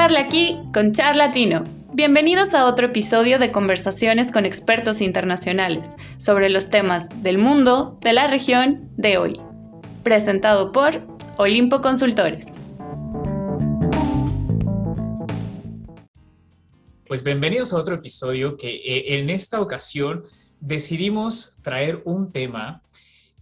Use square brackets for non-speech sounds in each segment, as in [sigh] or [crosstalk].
Charla aquí con Charlatino. Bienvenidos a otro episodio de conversaciones con expertos internacionales sobre los temas del mundo, de la región, de hoy. Presentado por Olimpo Consultores. Pues bienvenidos a otro episodio que eh, en esta ocasión decidimos traer un tema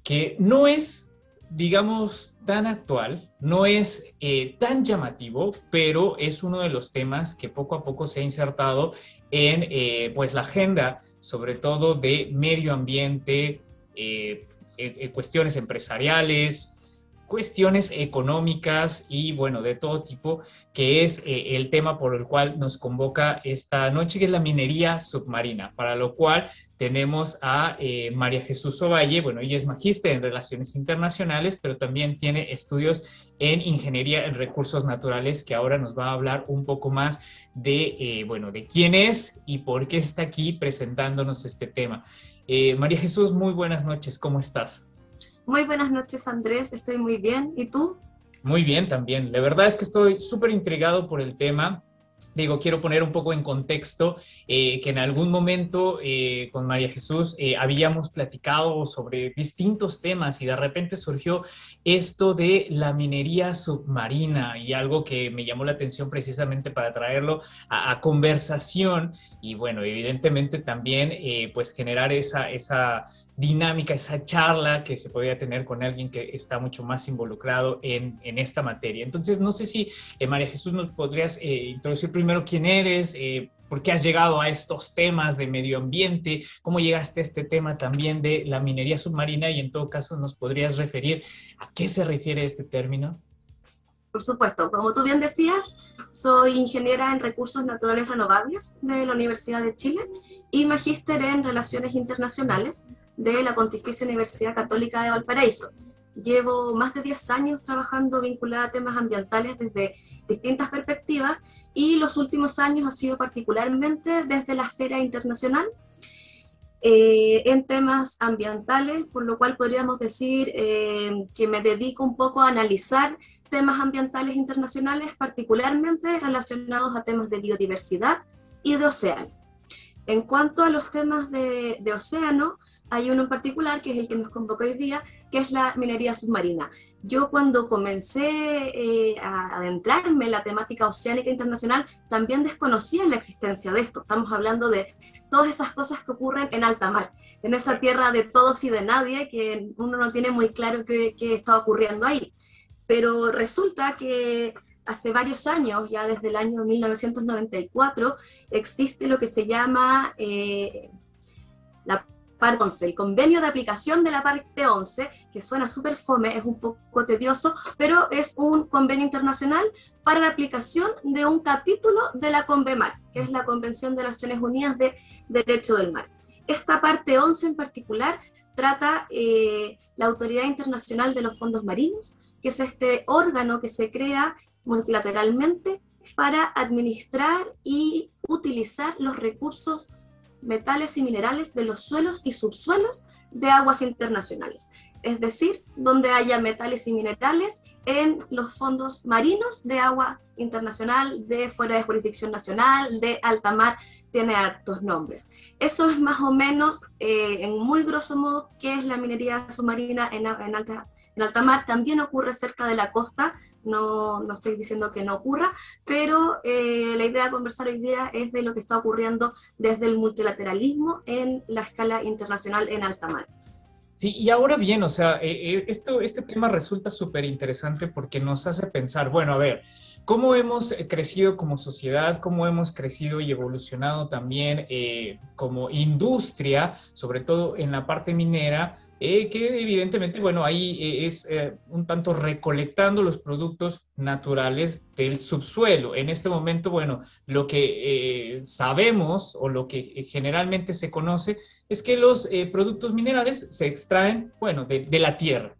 que no es, digamos, tan actual, no es eh, tan llamativo, pero es uno de los temas que poco a poco se ha insertado en eh, pues la agenda, sobre todo de medio ambiente, eh, cuestiones empresariales, cuestiones económicas y bueno, de todo tipo, que es eh, el tema por el cual nos convoca esta noche, que es la minería submarina, para lo cual tenemos a eh, María Jesús Ovalle, bueno, ella es magíster en relaciones internacionales, pero también tiene estudios en ingeniería en recursos naturales, que ahora nos va a hablar un poco más de, eh, bueno, de quién es y por qué está aquí presentándonos este tema. María Jesús, muy buenas noches, ¿cómo estás? Muy buenas noches, Andrés. Estoy muy bien. ¿Y tú? Muy bien también. La verdad es que estoy súper intrigado por el tema digo, quiero poner un poco en contexto eh, que en algún momento eh, con María Jesús eh, habíamos platicado sobre distintos temas y de repente surgió esto de la minería submarina y algo que me llamó la atención precisamente para traerlo a, conversación y bueno, evidentemente también pues generar esa, esa dinámica, esa charla que se podría tener con alguien que está mucho más involucrado en, en esta materia. Entonces, no sé si María Jesús nos podrías introducir primero primero quién eres, eh, por qué has llegado a estos temas de medio ambiente, cómo llegaste a este tema también de la minería submarina y en todo caso nos podrías referir a qué se refiere este término. Por supuesto, como tú bien decías, soy ingeniera en recursos naturales renovables de la Universidad de Chile y magíster en relaciones internacionales de la Pontificia Universidad Católica de Valparaíso. Llevo más de 10 años trabajando vinculada a temas ambientales desde distintas perspectivas y los últimos años ha sido particularmente desde la esfera internacional eh, en temas ambientales, por lo cual podríamos decir eh, que me dedico un poco a analizar temas ambientales internacionales, particularmente relacionados a temas de biodiversidad y de océano. En cuanto a los temas de, de océano, hay uno en particular que es el que nos convoca hoy día, que es la minería submarina. Yo cuando comencé eh, a adentrarme en la temática oceánica internacional, también desconocía la existencia de esto. Estamos hablando de todas esas cosas que ocurren en alta mar, en esa tierra de todos y de nadie, que uno no tiene muy claro qué, está ocurriendo ahí. Pero resulta que hace varios años, ya desde el año 1994, existe lo que se llama eh, la parte 11, el convenio de aplicación de la parte 11, que suena súper fome, es un poco tedioso, pero es un convenio internacional para la aplicación de un capítulo de la CONVEMAR, que es la Convención de Naciones Unidas de Derecho del Mar. Esta parte 11 en particular trata eh, la Autoridad Internacional de los Fondos Marinos, que es este órgano que se crea multilateralmente para administrar y utilizar los recursos metales y minerales de los suelos y subsuelos de aguas internacionales, es decir, donde haya metales y minerales en los fondos marinos de agua internacional, de fuera de jurisdicción nacional, de alta mar, tiene hartos nombres. Eso es más o menos, eh, en muy grosso modo, qué es la minería submarina en, alta mar. También ocurre cerca de la costa, no, no estoy diciendo que no ocurra, pero eh, la idea de conversar hoy día es de lo que está ocurriendo desde el multilateralismo en la escala internacional en alta mar. Sí, y ahora bien, o sea, eh, eh, esto, este tema resulta súper interesante porque nos hace pensar, bueno, a ver, cómo hemos crecido como sociedad, cómo hemos crecido y evolucionado también eh, como industria, sobre todo en la parte minera, eh, que evidentemente, bueno, ahí eh, es un tanto recolectando los productos naturales del subsuelo. En este momento, bueno, lo que sabemos o lo que generalmente se conoce es que los productos minerales se extraen, bueno, de la tierra.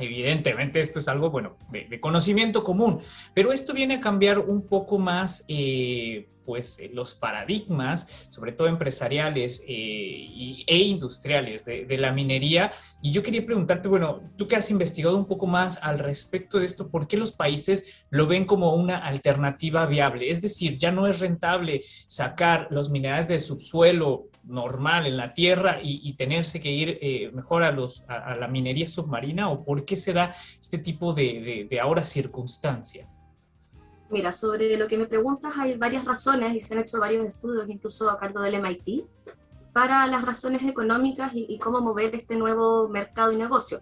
Evidentemente esto es algo, bueno, de, conocimiento común, pero esto viene a cambiar un poco más, eh, pues eh, los paradigmas, sobre todo empresariales e industriales de, de, la minería. Y yo quería preguntarte, bueno, tú que has investigado un poco más al respecto de esto, ¿por qué los países lo ven como una alternativa viable? Es decir, ya no es rentable sacar los minerales del subsuelo normal en la tierra y, tenerse que ir eh, mejor a, los, a, la minería submarina o por qué se da este tipo de, de, ahora circunstancia? Mira, sobre lo que me preguntas hay varias razones y se han hecho varios estudios, incluso a cargo del MIT, para las razones económicas y, y cómo mover este nuevo mercado y negocio.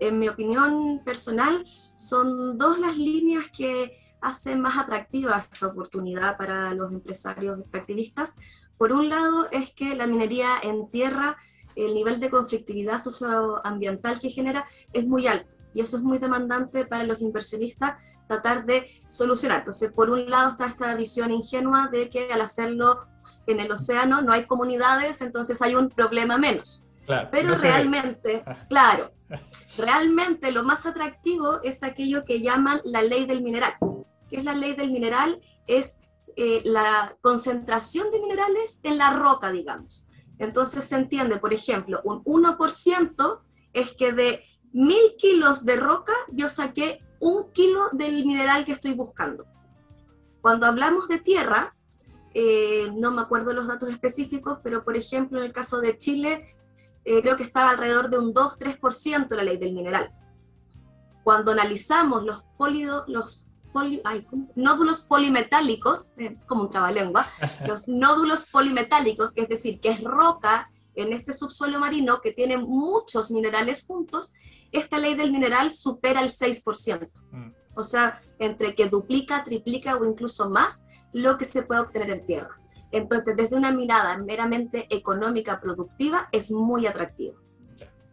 En mi opinión personal, son dos las líneas que hacen más atractiva esta oportunidad para los empresarios extractivistas. Por un lado es que la minería en tierra, el nivel de conflictividad socioambiental que genera es muy alto y eso es muy demandante para los inversionistas tratar de solucionar. Entonces, por un lado está esta visión ingenua de que al hacerlo en el océano no hay comunidades, entonces hay un problema menos. Pero realmente, ah. claro, [laughs] realmente lo más atractivo es aquello que llaman la ley del mineral. ¿Qué es la ley del mineral? Es eh, la concentración de minerales en la roca, digamos. Entonces se entiende, por ejemplo, un 1% es que de mil kilos de roca yo saqué un kilo del mineral que estoy buscando. Cuando hablamos de tierra, eh, no me acuerdo los datos específicos, pero por ejemplo en el caso de Chile, eh, creo que estaba alrededor de un 2-3% la ley del mineral. Cuando analizamos los, polido, los nódulos polimetálicos, eh, como un trabalengua, [laughs] los nódulos polimetálicos, que es decir, que es roca en este subsuelo marino que tiene muchos minerales juntos, esta ley del mineral supera el 6%. Mm. O sea, entre que duplica, triplica o incluso más lo que se puede obtener en tierra. Entonces, desde una mirada meramente económica productiva, es muy atractivo.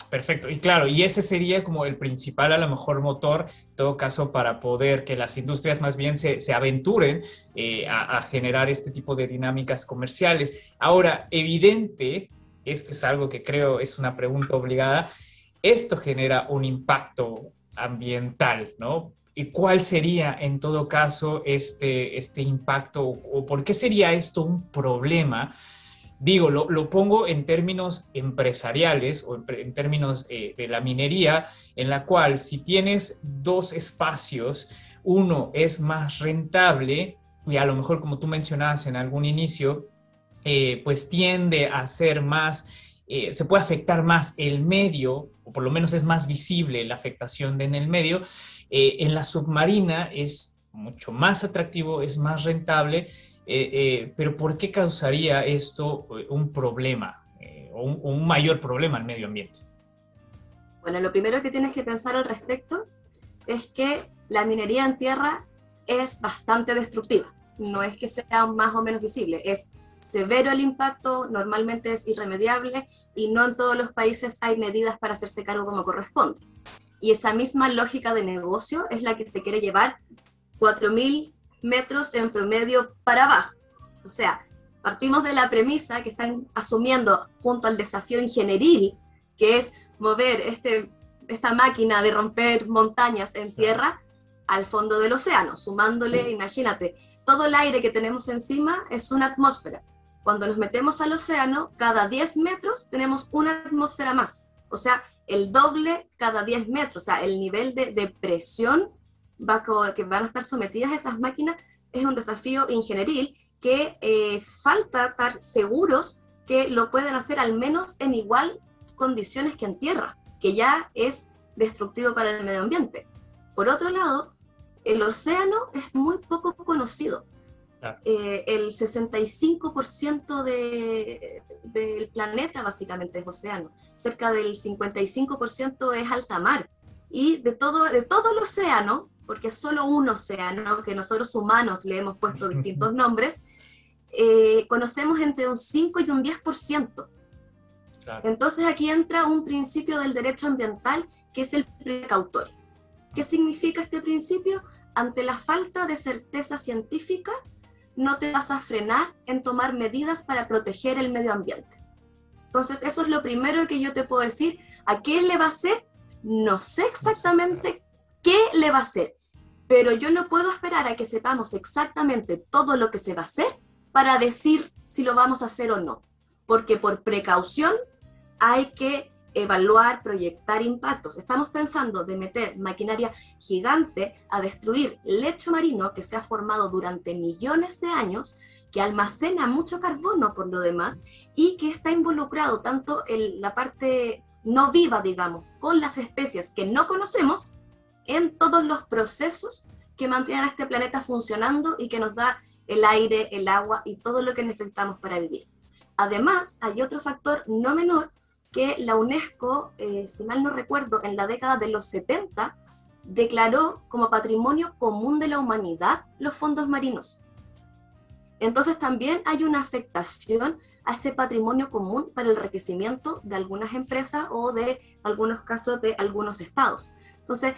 Perfecto. Y claro, y ese sería como el principal, a lo mejor, motor, en todo caso, para poder que las industrias más bien se, aventuren eh, a, generar este tipo de dinámicas comerciales. Ahora, evidente, esto es algo que creo es una pregunta obligada, esto genera un impacto ambiental, ¿no? ¿Y cuál sería en todo caso este, este impacto o por qué sería esto un problema? Digo, lo, pongo en términos empresariales o en, términos eh, de la minería, en la cual si tienes dos espacios, uno es más rentable y a lo mejor como tú mencionabas en algún inicio, eh, pues tiende a ser más, eh, se puede afectar más el medio, o por lo menos es más visible la afectación en el medio. en la submarina es mucho más atractivo, es más rentable eh, eh, pero ¿por qué causaría esto eh, un problema o un, mayor problema al medio ambiente? Bueno, lo primero que tienes que pensar al respecto es que la minería en tierra es bastante destructiva. No es que sea más o menos visible, es severo el impacto, normalmente es irremediable y no en todos los países hay medidas para hacerse cargo como corresponde. Y esa misma lógica de negocio es la que se quiere llevar 4.000 metros en promedio para abajo. O sea, partimos de la premisa que están asumiendo junto al desafío ingenieril, que es mover este, esta máquina de romper montañas en tierra al fondo del océano, sumándole, imagínate, todo el aire que tenemos encima es una atmósfera. Cuando nos metemos al océano, cada 10 metros tenemos una atmósfera más. O sea, el doble cada 10 metros. O sea, el nivel de, de presión que van a estar sometidas esas máquinas es un desafío ingenieril que eh, falta estar seguros que lo pueden hacer al menos en igual condiciones que en tierra, que ya es destructivo para el medio ambiente. Por otro lado, el océano es muy poco conocido. Eh, el 65% de, del planeta básicamente es océano, cerca del 55% es alta mar. Y de todo, de todo el océano, porque solo un océano, que nosotros humanos le hemos puesto [laughs] distintos nombres, eh, conocemos entre un 5 y un 10%. Entonces aquí entra un principio del derecho ambiental que es el precautorio. ¿Qué significa este principio? Ante la falta de certeza científica, no te vas a frenar en tomar medidas para proteger el medio ambiente. Entonces, eso es lo primero que yo te puedo decir. ¿A qué le va a hacer? No sé exactamente qué le va a hacer, pero yo no puedo esperar a que sepamos exactamente todo lo que se va a hacer para decir si lo vamos a hacer o no, porque por precaución hay que evaluar, proyectar impactos. Estamos pensando de meter maquinaria gigante a destruir lecho marino que se ha formado durante millones de años, que almacena mucho carbono por lo demás y que está involucrado tanto en la parte no viva, digamos, con las especies que no conocemos, en todos los procesos que mantienen a este planeta funcionando y que nos da el aire, el agua y todo lo que necesitamos para vivir. Además, hay otro factor no menor que la UNESCO, eh, si mal no recuerdo, en la década de los 70, declaró como patrimonio común de la humanidad los fondos marinos. Entonces también hay una afectación a ese patrimonio común para el enriquecimiento de algunas empresas o de algunos casos de algunos estados. Entonces,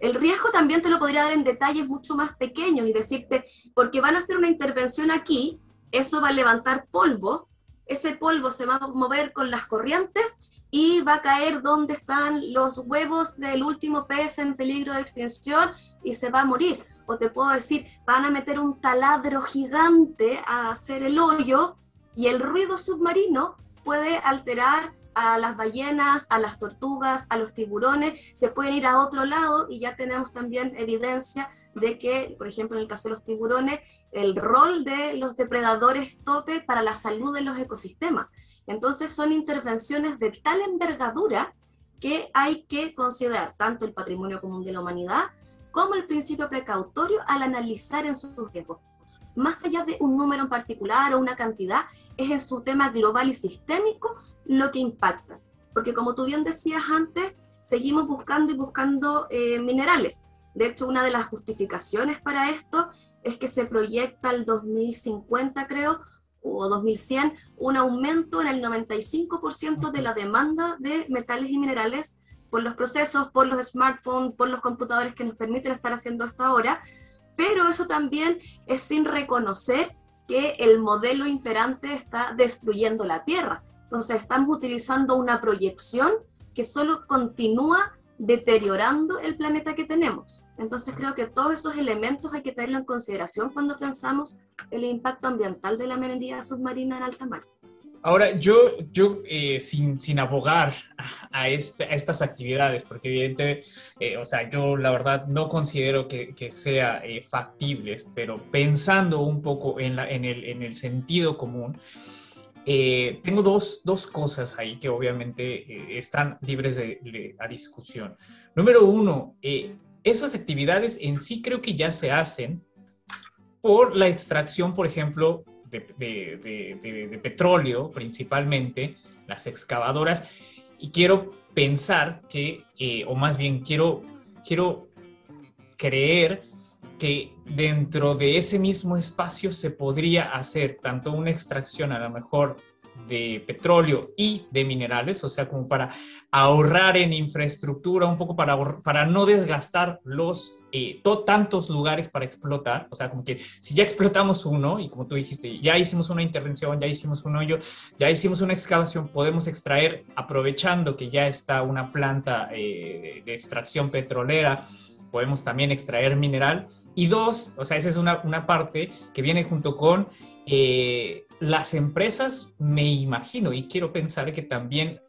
el riesgo también te lo podría dar en detalles mucho más pequeños y decirte, porque van a hacer una intervención aquí, eso va a levantar polvo, ese polvo se va a mover con las corrientes y va a caer donde están los huevos del último pez en peligro de extinción y se va a morir. O te puedo decir, van a meter un taladro gigante a hacer el hoyo y el ruido submarino puede alterar a las ballenas, a las tortugas, a los tiburones, se pueden ir a otro lado y ya tenemos también evidencia de que, por ejemplo, en el caso de los tiburones, el rol de los depredadores tope para la salud de los ecosistemas. Entonces son intervenciones de tal envergadura que hay que considerar tanto el patrimonio común de la humanidad como el principio precautorio al analizar en sus riesgos. Más allá de un número en particular o una cantidad, es en su tema global y sistémico lo que impacta. Porque como tú bien decías antes, seguimos buscando y buscando eh, minerales. De hecho, una de las justificaciones para esto es que se proyecta al 2050, creo, o 2100, un aumento en el 95% de la demanda de metales y minerales por los procesos, por los smartphones, por los computadores que nos permiten estar haciendo esto ahora, pero eso también es sin reconocer que el modelo imperante está destruyendo la Tierra. Entonces estamos utilizando una proyección que solo continúa deteriorando el planeta que tenemos. Entonces creo que todos esos elementos hay que tenerlo en consideración cuando pensamos el impacto ambiental de la minería submarina en alta mar. Ahora, yo, yo eh, sin, sin, abogar [laughs] a, este, a, estas actividades, porque evidentemente, eh, o sea, yo la verdad no considero que, que sea eh, factible, pero pensando un poco en, la, en, el, en el sentido común, eh, tengo dos, dos, cosas ahí que obviamente eh, están libres de, a discusión. Número uno, eh, esas actividades en sí creo que ya se hacen por la extracción, por ejemplo, de, de petróleo principalmente, las excavadoras, y quiero pensar que, o más bien quiero, quiero creer que dentro de ese mismo espacio se podría hacer tanto una extracción a lo mejor de petróleo y de minerales, o sea, como para ahorrar en infraestructura, un poco para, para no desgastar los eh, tantos lugares para explotar, o sea, como que si ya explotamos uno, y como tú dijiste, ya hicimos una intervención, ya hicimos un hoyo, ya hicimos una excavación, podemos extraer, aprovechando que ya está una planta eh, de extracción petrolera, podemos también extraer mineral. Y dos, o sea, esa es una, una parte que viene junto con eh, las empresas, me imagino, y quiero pensar que también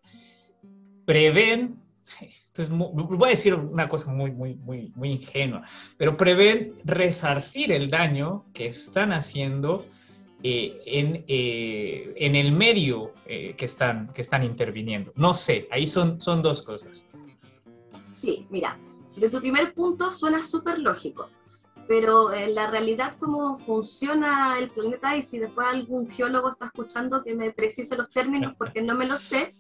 prevén, esto es voy a decir una cosa muy, muy, muy, muy ingenua, pero prevén resarcir el daño que están haciendo eh, en, eh, en, el medio que, están, que están interviniendo. No sé, ahí son, son dos cosas. Sí, mira, de tu primer punto suena súper lógico, pero en la realidad cómo funciona el planeta y si después algún geólogo está escuchando que me precise los términos porque no me lo sé,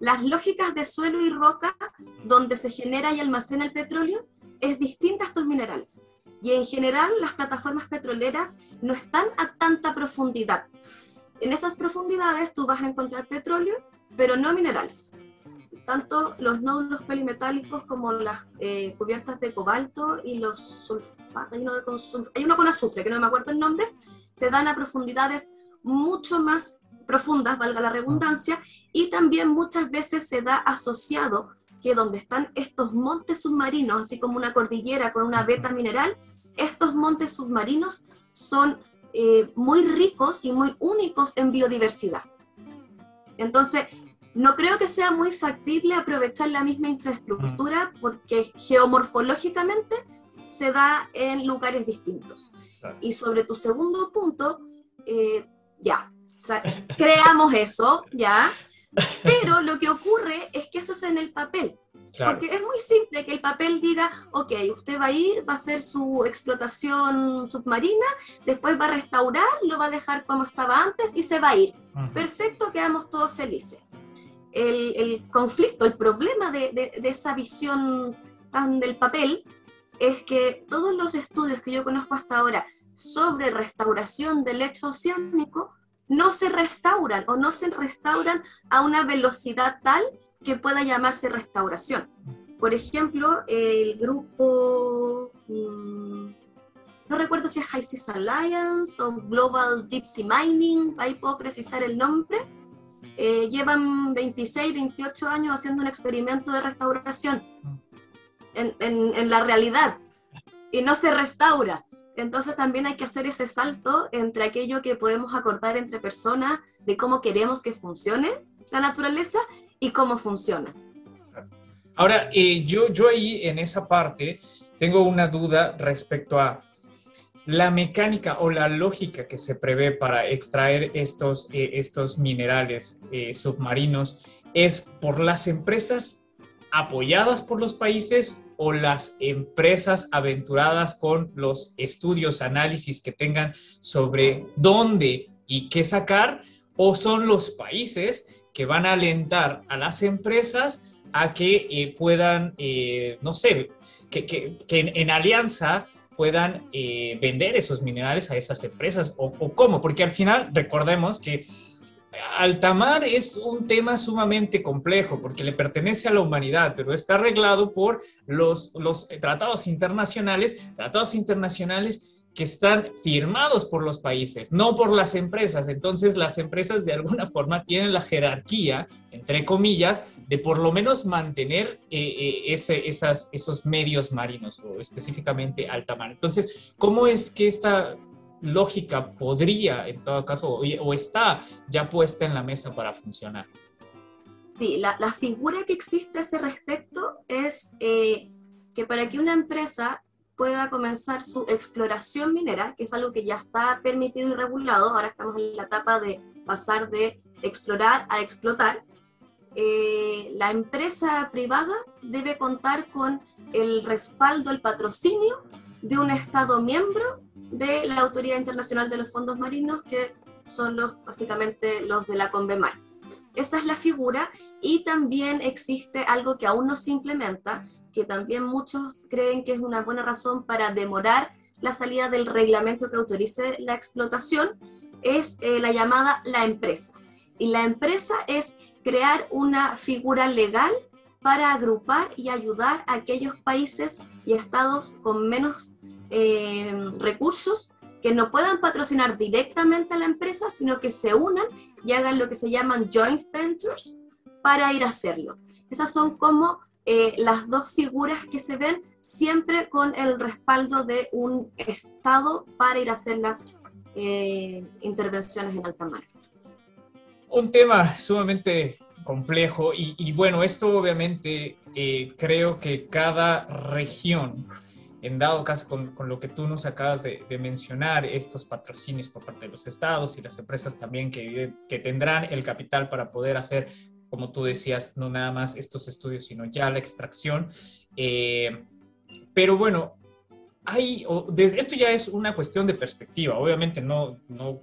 las lógicas de suelo y roca donde se genera y almacena el petróleo es distinta a estos minerales. Y en general las plataformas petroleras no están a tanta profundidad. En esas profundidades tú vas a encontrar petróleo, pero no minerales tanto los nódulos polimetálicos como las eh, cubiertas de cobalto y los sulfatos, hay uno, con azufre, que no me acuerdo el nombre, se dan a profundidades mucho más profundas, valga la redundancia, y también muchas veces se da asociado que donde están estos montes submarinos, así como una cordillera con una beta mineral, estos montes submarinos son eh, muy ricos y muy únicos en biodiversidad. Entonces, no creo que sea muy factible aprovechar la misma infraestructura mm. porque geomorfológicamente se da en lugares distintos. Y sobre tu segundo punto, eh, ya, creamos eso, ya, pero lo que ocurre es que eso es en el papel. Porque es muy simple que el papel diga, ok, usted va a ir, va a hacer su explotación submarina, después va a restaurar, lo va a dejar como estaba antes y se va a ir. Perfecto, quedamos todos felices. El, conflicto, el problema de, de, esa visión tan del papel es que todos los estudios que yo conozco hasta ahora sobre restauración del lecho oceánico no se restauran o no se restauran a una velocidad tal que pueda llamarse restauración. Por ejemplo, el grupo, mm, no recuerdo si es High Seas Alliance o Global Deep Sea Mining, ahí puedo precisar el nombre, eh, llevan 26, 28 años haciendo un experimento de restauración en, en la realidad y no se restaura. Entonces también hay que hacer ese salto entre aquello que podemos acordar entre personas de cómo queremos que funcione la naturaleza y cómo funciona. Ahora, eh, yo, yo ahí en esa parte tengo una duda respecto a la mecánica o la lógica que se prevé para extraer estos, eh, estos minerales eh, submarinos es por las empresas apoyadas por los países o las empresas aventuradas con los estudios, análisis que tengan sobre dónde y qué sacar, o son los países que van a alentar a las empresas a que eh, puedan, no sé, que, en, alianza puedan eh, vender esos minerales a esas empresas o, cómo, porque al final recordemos que Altamar es un tema sumamente complejo porque le pertenece a la humanidad, pero está arreglado por los tratados internacionales, tratados internacionales que están firmados por los países, no por las empresas. Entonces las empresas de alguna [laughs] forma tienen la jerarquía, entre comillas, de por lo menos mantener eh, eh, esos medios marinos o específicamente alta mar. Entonces, ¿cómo es que esta lógica podría, en todo caso, o, está ya puesta en la mesa para funcionar. Sí, la, figura que existe a ese respecto es eh, que para que una empresa pueda comenzar su exploración minera, que es algo que ya está permitido y regulado, ahora estamos en la etapa de pasar de explorar a explotar, eh, la empresa privada debe contar con el respaldo, el patrocinio de un Estado miembro de la Autoridad Internacional de los Fondos Marinos, que son los, básicamente los de la CONVEMAR. Esa es la figura y también existe algo que aún no se implementa, que también muchos creen que es una buena razón para demorar la salida del reglamento que autorice la explotación, es eh, la llamada la empresa. Y la empresa es crear una figura legal para agrupar y ayudar a aquellos países y estados con menos eh, recursos que no puedan patrocinar directamente a la empresa, sino que se unan y hagan lo que se llaman joint ventures para ir a hacerlo. Esas son como eh, las dos figuras que se ven siempre con el respaldo de un Estado para ir a hacer las eh, intervenciones en alta mar. Un tema sumamente complejo y, bueno, esto obviamente creo que cada región en dado caso con, lo que tú nos acabas de, mencionar, estos patrocinios por parte de los estados y las empresas también que, que tendrán el capital para poder hacer, como tú decías, no nada más estos estudios, sino ya la extracción. Eh, pero bueno, hay, esto ya es una cuestión de perspectiva, obviamente no, no,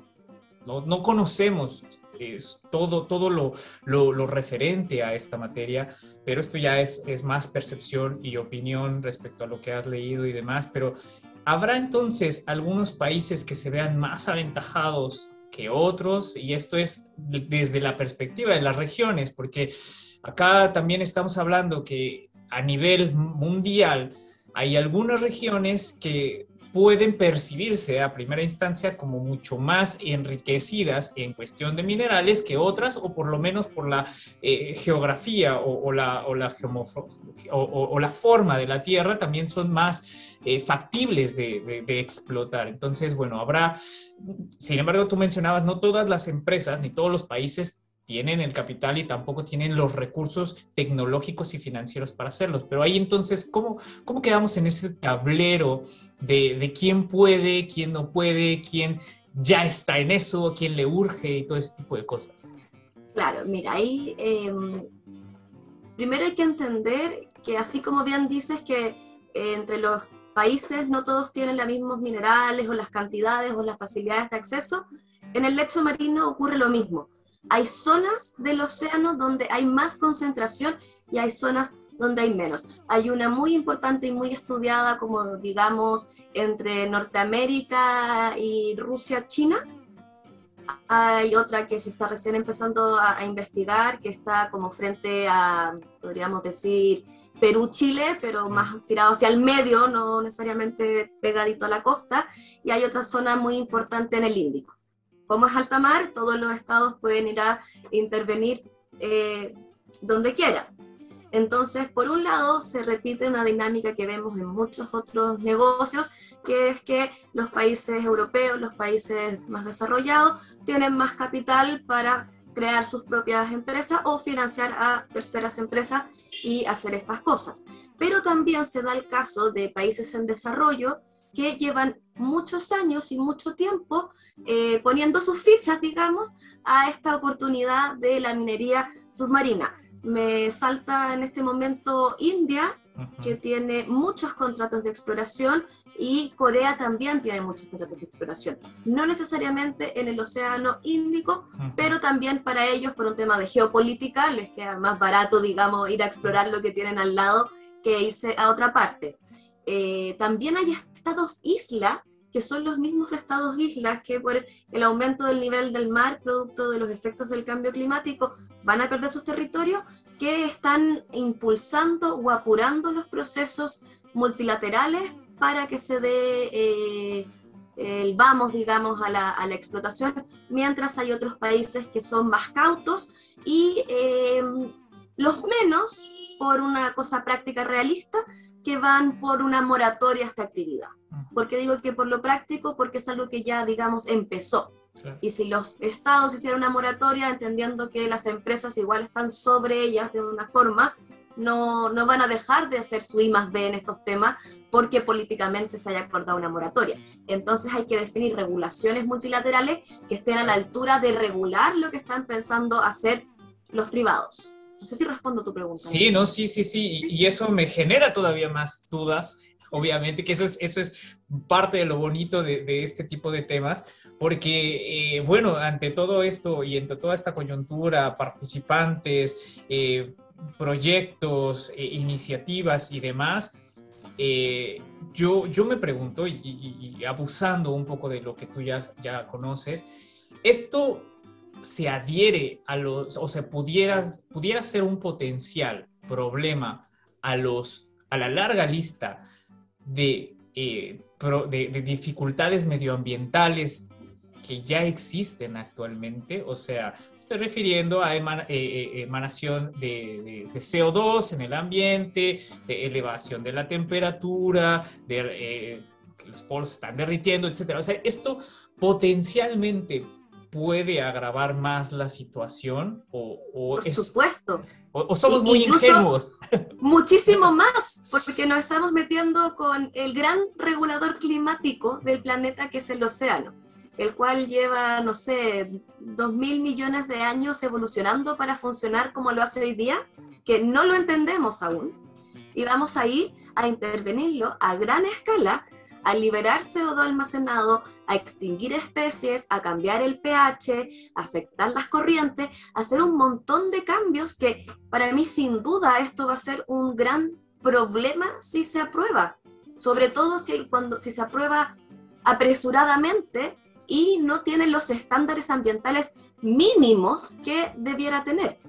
no, no conocemos es todo, todo lo, lo, referente a esta materia, pero esto ya es, es más percepción y opinión respecto a lo que has leído y demás, pero ¿habrá entonces algunos países que se vean más aventajados que otros? Y esto es desde la perspectiva de las regiones, porque acá también estamos hablando que a nivel mundial hay algunas regiones que pueden percibirse a primera instancia como mucho más enriquecidas en cuestión de minerales que otras, o por lo menos por la eh, geografía o, la, o, la o, la, forma de la Tierra, también son más eh, factibles de, de explotar. Entonces, bueno, habrá, sin embargo, tú mencionabas, no todas las empresas ni todos los países tienen el capital y tampoco tienen los recursos tecnológicos y financieros para hacerlos. Pero ahí entonces, ¿cómo, cómo quedamos en ese tablero de, quién puede, quién no puede, quién ya está en eso, quién le urge y todo ese tipo de cosas? Claro, mira, ahí em, primero hay que entender que así como bien dices que eh, entre los países no todos tienen los mismos minerales o las cantidades o las facilidades de acceso, en el lecho marino ocurre lo mismo hay zonas del océano donde hay más concentración y hay zonas donde hay menos. Hay una muy importante y muy estudiada, como digamos, entre Norteamérica y Rusia, China. Hay otra que se está recién empezando a, investigar, que está como frente a, podríamos decir, Perú, Chile, pero más tirado hacia el medio, no necesariamente pegadito a la costa. Y hay otra zona muy importante en el Índico. Como es alta mar, todos los estados pueden ir a intervenir eh, donde quieran. Entonces, por un lado, se repite una dinámica que vemos en muchos otros negocios, que es que los países europeos, los países más desarrollados, tienen más capital para crear sus propias empresas o financiar a terceras empresas y hacer estas cosas. Pero también se da el caso de países en desarrollo que llevan muchos años y mucho tiempo eh, poniendo sus fichas, digamos, a esta oportunidad de la minería submarina. Me salta en este momento India, que tiene muchos contratos de exploración, y Corea también tiene muchos contratos de exploración. No necesariamente en el Océano Índico, pero también para ellos, por un tema de geopolítica, les queda más barato, digamos, ir a explorar lo que tienen al lado que irse a otra parte. Eh, también hay estados isla, que son los mismos estados islas que por el aumento del nivel del mar, producto de los efectos del cambio climático, van a perder sus territorios, que están impulsando o apurando los procesos multilaterales para que se dé eh, el vamos, digamos, a la, explotación, mientras hay otros países que son más cautos y eh, los menos, por una cosa práctica realista, que van por una moratoria a esta actividad. ¿Por qué digo que por lo práctico? Porque es algo que ya, digamos, empezó. Y si los estados hicieran una moratoria, entendiendo que las empresas igual están sobre ellas de una forma, no, no van a dejar de hacer su I más D en estos temas porque políticamente se haya acordado una moratoria. Entonces hay que definir regulaciones multilaterales que estén a la altura de regular lo que están pensando hacer los privados. No sé si respondo tu pregunta. Sí, no, sí, sí, sí. Y eso me genera todavía más dudas, obviamente, que eso es, eso es parte de lo bonito de, este tipo de temas, porque, eh, bueno, ante todo esto y ante toda esta coyuntura, participantes, eh, proyectos, eh, iniciativas y demás, yo, yo me pregunto, y, y, abusando un poco de lo que tú ya, ya conoces, esto se adhiere a los, o se pudiera, pudiera ser un potencial problema a, los, a la larga lista de, eh, de, dificultades medioambientales que ya existen actualmente, o sea, estoy refiriendo a eh, eh, emanación de, CO2 en el ambiente, de elevación de la temperatura, de que los polos están derritiendo, etcétera. O sea, esto potencialmente puede agravar más la situación o, Por supuesto. O, somos muy ingenuos. Muchísimo más, porque nos estamos metiendo con el gran regulador climático del planeta que es el océano, el cual lleva, no sé, dos mil millones de años evolucionando para funcionar como lo hace hoy día, que no lo entendemos aún, y vamos ahí a intervenirlo a gran escala, a liberar CO2 almacenado, a extinguir especies, a cambiar el pH, a afectar las corrientes, a hacer un montón de cambios que para mí sin duda esto va a ser un gran problema si se aprueba, sobre todo si, cuando, si se aprueba apresuradamente y no tiene los estándares ambientales mínimos que debiera tener,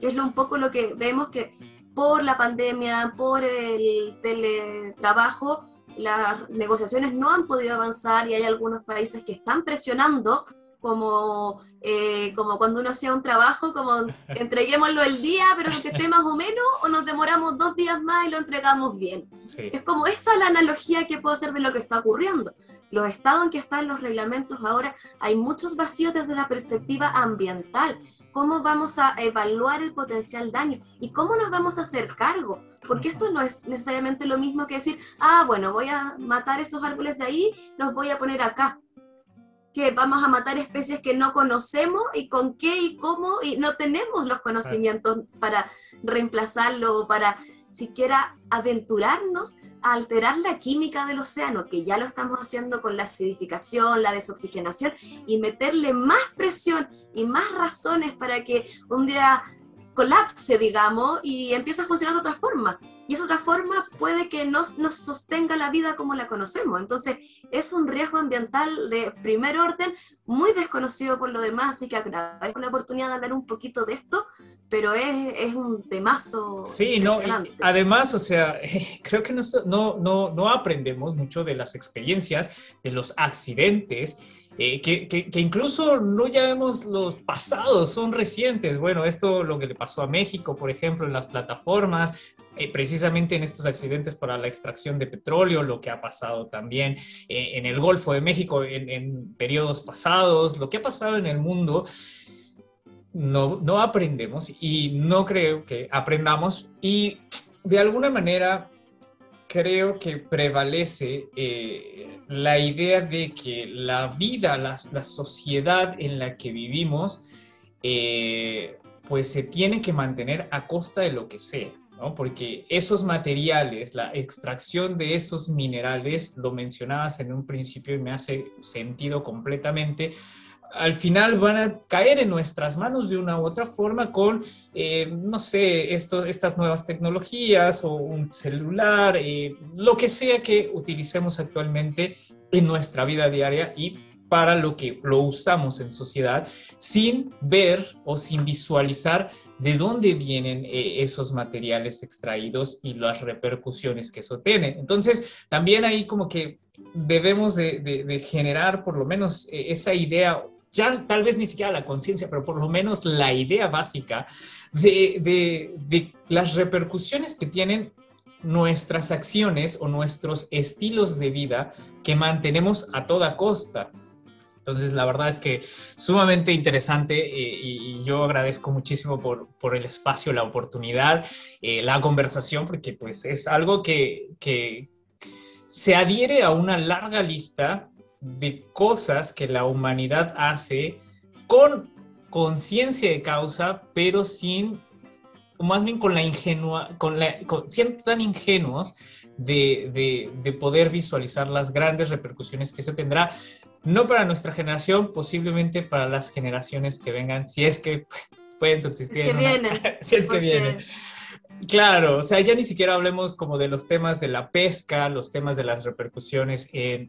que es un poco lo que vemos que por la pandemia, por el teletrabajo, las negociaciones no han podido avanzar y hay algunos países que están presionando como, eh, como cuando uno hacía un trabajo, como entreguémoslo el día, pero que esté más o menos, o nos demoramos dos días más y lo entregamos bien. Es como esa la analogía que puedo hacer de lo que está ocurriendo. Los estados en que están los reglamentos ahora, hay muchos vacíos desde la perspectiva ambiental. ¿Cómo vamos a evaluar el potencial daño? ¿Y cómo nos vamos a hacer cargo? Porque esto no es necesariamente lo mismo que decir, ah, bueno, voy a matar esos árboles de ahí, los voy a poner acá que vamos a matar especies que no conocemos y con qué y cómo y no tenemos los conocimientos para reemplazarlo o para siquiera aventurarnos a alterar la química del océano, que ya lo estamos haciendo con la acidificación, la desoxigenación, y meterle más presión y más razones para que un día colapse, digamos, y empiece a funcionar de otra forma y esa otra forma puede que no nos sostenga la vida como la conocemos. Entonces, es un riesgo ambiental de primer orden muy desconocido por lo demás, así que agradezco la oportunidad de hablar un poquito de esto, pero es, es un temazo. Sí, no, además, o sea, [laughs] creo que no, no, no aprendemos mucho de las experiencias, de los accidentes eh, que, que, incluso no ya vemos los pasados, son recientes. Bueno, esto lo que le pasó a México, por ejemplo, en las plataformas, eh, precisamente en estos accidentes para la extracción de petróleo, lo que ha pasado también eh, en el Golfo de México en, en, periodos pasados, lo que ha pasado en el mundo. No, no aprendemos y no creo que aprendamos y de alguna manera creo que prevalece eh, la idea de que la vida, la, sociedad en la que vivimos, eh, pues se tiene que mantener a costa de lo que sea. ¿no? Porque esos materiales, la extracción de esos minerales, lo mencionabas en un principio y me hace sentido completamente, al final van a caer en nuestras manos de una u otra forma con, eh, no sé, esto, estas nuevas tecnologías o un celular, eh, lo que sea que utilicemos actualmente en nuestra vida diaria y para lo que lo usamos en sociedad, sin ver o sin visualizar de dónde vienen eh, esos materiales extraídos y las repercusiones que eso tiene. Entonces, también ahí como que debemos de, de generar por lo menos esa idea ya tal vez ni siquiera la conciencia, pero por lo menos la idea básica de, las repercusiones que tienen nuestras acciones o nuestros estilos de vida que mantenemos a toda costa. Entonces, la verdad es que sumamente interesante eh, y, yo agradezco muchísimo por, el espacio, la oportunidad, eh, la conversación, porque pues es algo que, que se adhiere a una larga lista de cosas que la humanidad hace con conciencia de causa, pero sin, o más bien con la ingenua, con la, siendo tan ingenuos de, de, poder visualizar las grandes repercusiones que se tendrá, no para nuestra generación, posiblemente para las generaciones que vengan, si es que [laughs] pueden subsistir. [laughs] Si es que vienen. si es que vienen. Claro, o sea, ya ni siquiera hablemos como de los temas de la pesca, los temas de las repercusiones en,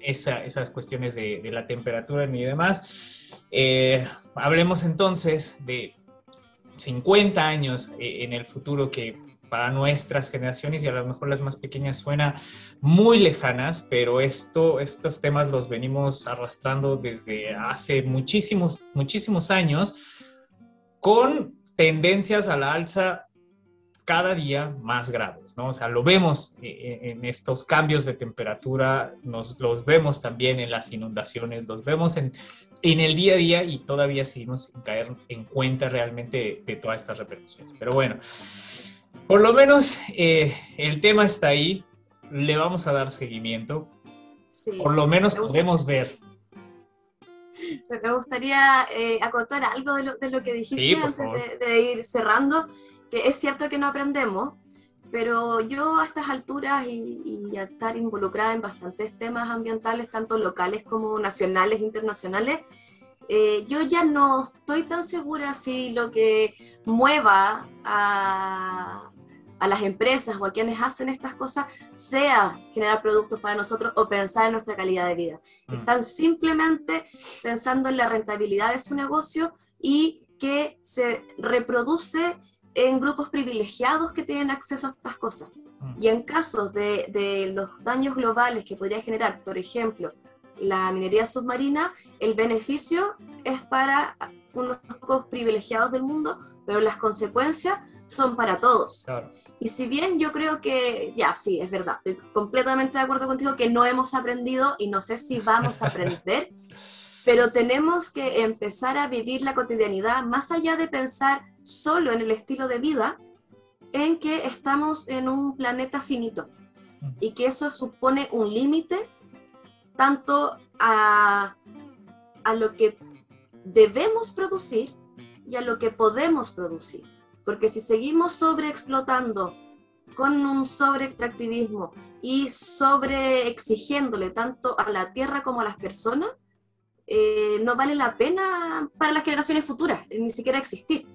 esas cuestiones de, la temperatura y demás. Eh, hablemos entonces de 50 años eh, en el futuro que para nuestras generaciones y a lo mejor las más pequeñas suena muy lejanas, pero esto, estos temas los venimos arrastrando desde hace muchísimos, muchísimos años con tendencias a la alza cada día más graves, ¿no? O sea, lo vemos eh, eh, en estos cambios de temperatura, nos los vemos también en las inundaciones, los vemos en, en el día a día y todavía seguimos sin caer en cuenta realmente de, todas estas repercusiones. Pero bueno, por lo menos eh, el tema está ahí, le vamos a dar seguimiento, por lo menos podemos ver. Me gustaría acotar algo de lo, de lo que dijiste antes de ir cerrando que es cierto que no aprendemos, pero yo a estas alturas y, y a estar involucrada en bastantes temas ambientales, tanto locales como nacionales, internacionales, eh, yo ya no estoy tan segura si lo que mueva a, a, las empresas o a quienes hacen estas cosas sea generar productos para nosotros o pensar en nuestra calidad de vida. Mm. Están simplemente pensando en la rentabilidad de su negocio y que se reproduce en grupos privilegiados que tienen acceso a estas cosas. Mm. Y en casos de, de los daños globales que podría generar, por ejemplo, la minería submarina, el beneficio es para unos pocos privilegiados del mundo, pero las consecuencias son para todos. Y si bien yo creo que, ya, sí, es verdad, estoy completamente de acuerdo contigo que no hemos aprendido y no sé si vamos a aprender, [laughs] pero tenemos que empezar a vivir la cotidianidad más allá de pensar solo en el estilo de vida, en que estamos en un planeta finito y que eso supone un límite tanto a, a lo que debemos producir y a lo que podemos producir. Porque si seguimos sobreexplotando con un sobreextractivismo y sobre exigiéndole tanto a la tierra como a las personas, eh, no vale la pena para las generaciones futuras, ni siquiera existir.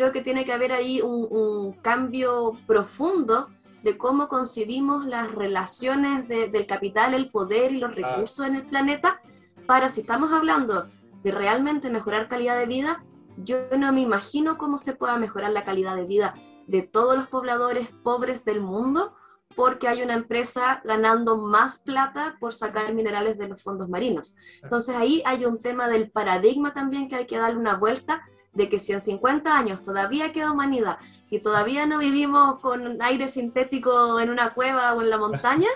Creo que tiene que haber ahí un, cambio profundo de cómo concebimos las relaciones del capital, el poder y los recursos en el planeta, para si estamos hablando de realmente mejorar calidad de vida, yo no me imagino cómo se pueda mejorar la calidad de vida de todos los pobladores pobres del mundo porque hay una empresa ganando más plata por sacar minerales de los fondos marinos. Entonces ahí hay un tema del paradigma también que hay que darle una vuelta de que si en 50 años todavía queda humanidad y todavía no vivimos con aire sintético en una cueva o en la montaña,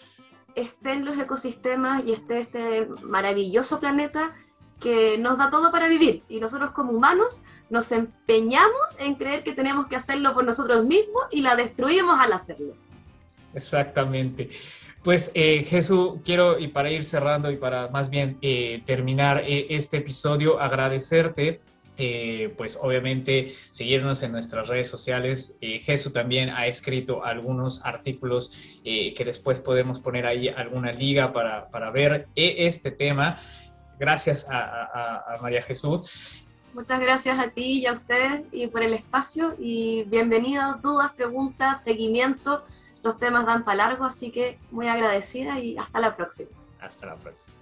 [laughs] estén los ecosistemas y esté este maravilloso planeta que nos da todo para vivir y nosotros como humanos nos empeñamos en creer que tenemos que hacerlo por nosotros mismos y la destruimos al hacerlo. Exactamente. Pues eh, Jesús, quiero, y para ir cerrando y para más bien eh, terminar eh, este episodio, agradecerte pues obviamente seguirnos en nuestras redes sociales. Jesús también ha escrito algunos artículos que después podemos poner ahí alguna liga para, para ver este tema. Gracias a, María Jesús. Muchas gracias a ti y a ustedes y por el espacio y bienvenidos, dudas, preguntas, seguimiento. Los temas dan para largo, así que muy agradecida y hasta la próxima. Hasta la próxima.